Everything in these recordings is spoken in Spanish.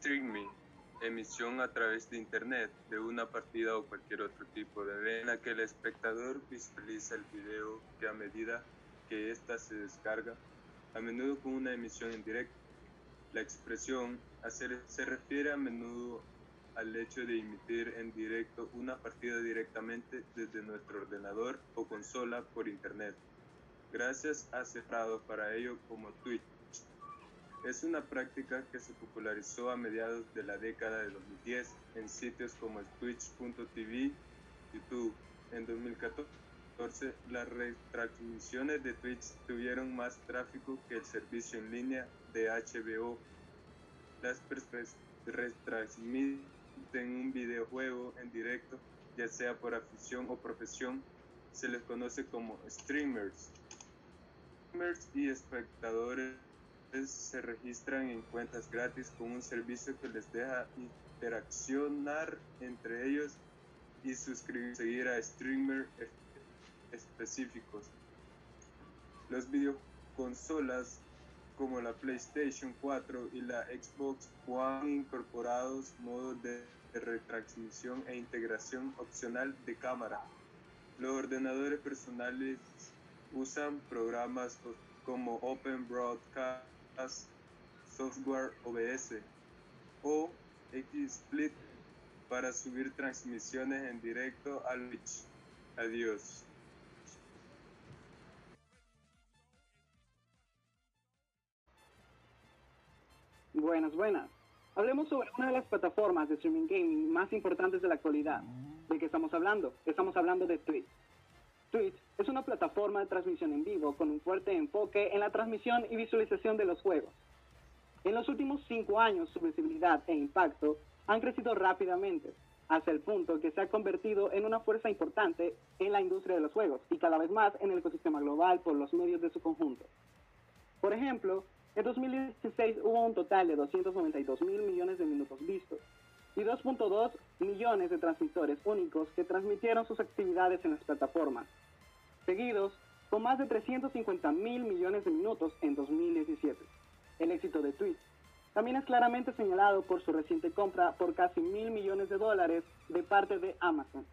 streaming, emisión a través de internet de una partida o cualquier otro tipo de evento en la que el espectador visualiza el video que a medida que ésta se descarga, a menudo con una emisión en directo. La expresión hacer se refiere a menudo al hecho de emitir en directo una partida directamente desde nuestro ordenador o consola por internet, gracias a cerrado para ello como Twitch. Es una práctica que se popularizó a mediados de la década de 2010 en sitios como Twitch.tv, YouTube. En 2014, las retransmisiones de Twitch tuvieron más tráfico que el servicio en línea de HBO. Las retransmiten un videojuego en directo, ya sea por afición o profesión, se les conoce como streamers. Streamers y espectadores se registran en cuentas gratis con un servicio que les deja interaccionar entre ellos y suscribir a streamers específicos. Los videoconsolas como la PlayStation 4 y la Xbox One incorporados modos de retransmisión e integración opcional de cámara. Los ordenadores personales usan programas como Open Broadcast Software OBS o XSplit para subir transmisiones en directo al Twitch. Adiós. Buenas, buenas. Hablemos sobre una de las plataformas de streaming gaming más importantes de la actualidad. ¿De qué estamos hablando? Estamos hablando de Twitch. Twitch es una plataforma de transmisión en vivo con un fuerte enfoque en la transmisión y visualización de los juegos. En los últimos cinco años su visibilidad e impacto han crecido rápidamente, hasta el punto que se ha convertido en una fuerza importante en la industria de los juegos y cada vez más en el ecosistema global por los medios de su conjunto. Por ejemplo, en 2016 hubo un total de 292 mil millones de minutos vistos y 2.2 millones de transmisores únicos que transmitieron sus actividades en las plataformas, seguidos con más de 350 mil millones de minutos en 2017. El éxito de Twitch también es claramente señalado por su reciente compra por casi mil millones de dólares de parte de Amazon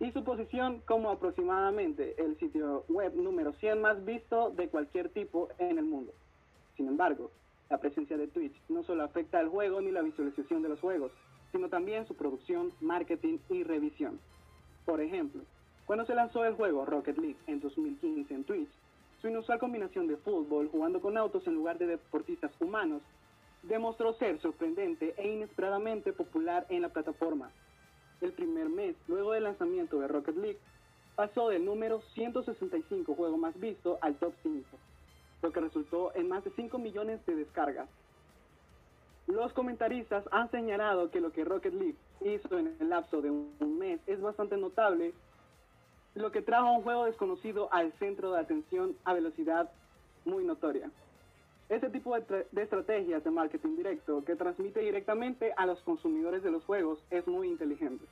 y su posición como aproximadamente el sitio web número 100 más visto de cualquier tipo en el mundo. Sin embargo, la presencia de Twitch no solo afecta al juego ni la visualización de los juegos, sino también su producción, marketing y revisión. Por ejemplo, cuando se lanzó el juego Rocket League en 2015 en Twitch, su inusual combinación de fútbol jugando con autos en lugar de deportistas humanos demostró ser sorprendente e inesperadamente popular en la plataforma. El primer mes luego del lanzamiento de Rocket League, pasó del número 165 juego más visto al top 5 lo que resultó en más de 5 millones de descargas. Los comentaristas han señalado que lo que Rocket League hizo en el lapso de un mes es bastante notable, lo que trajo un juego desconocido al centro de atención a velocidad muy notoria. Este tipo de, de, estrategias de marketing directo que transmite directamente a los consumidores de los juegos es muy inteligente.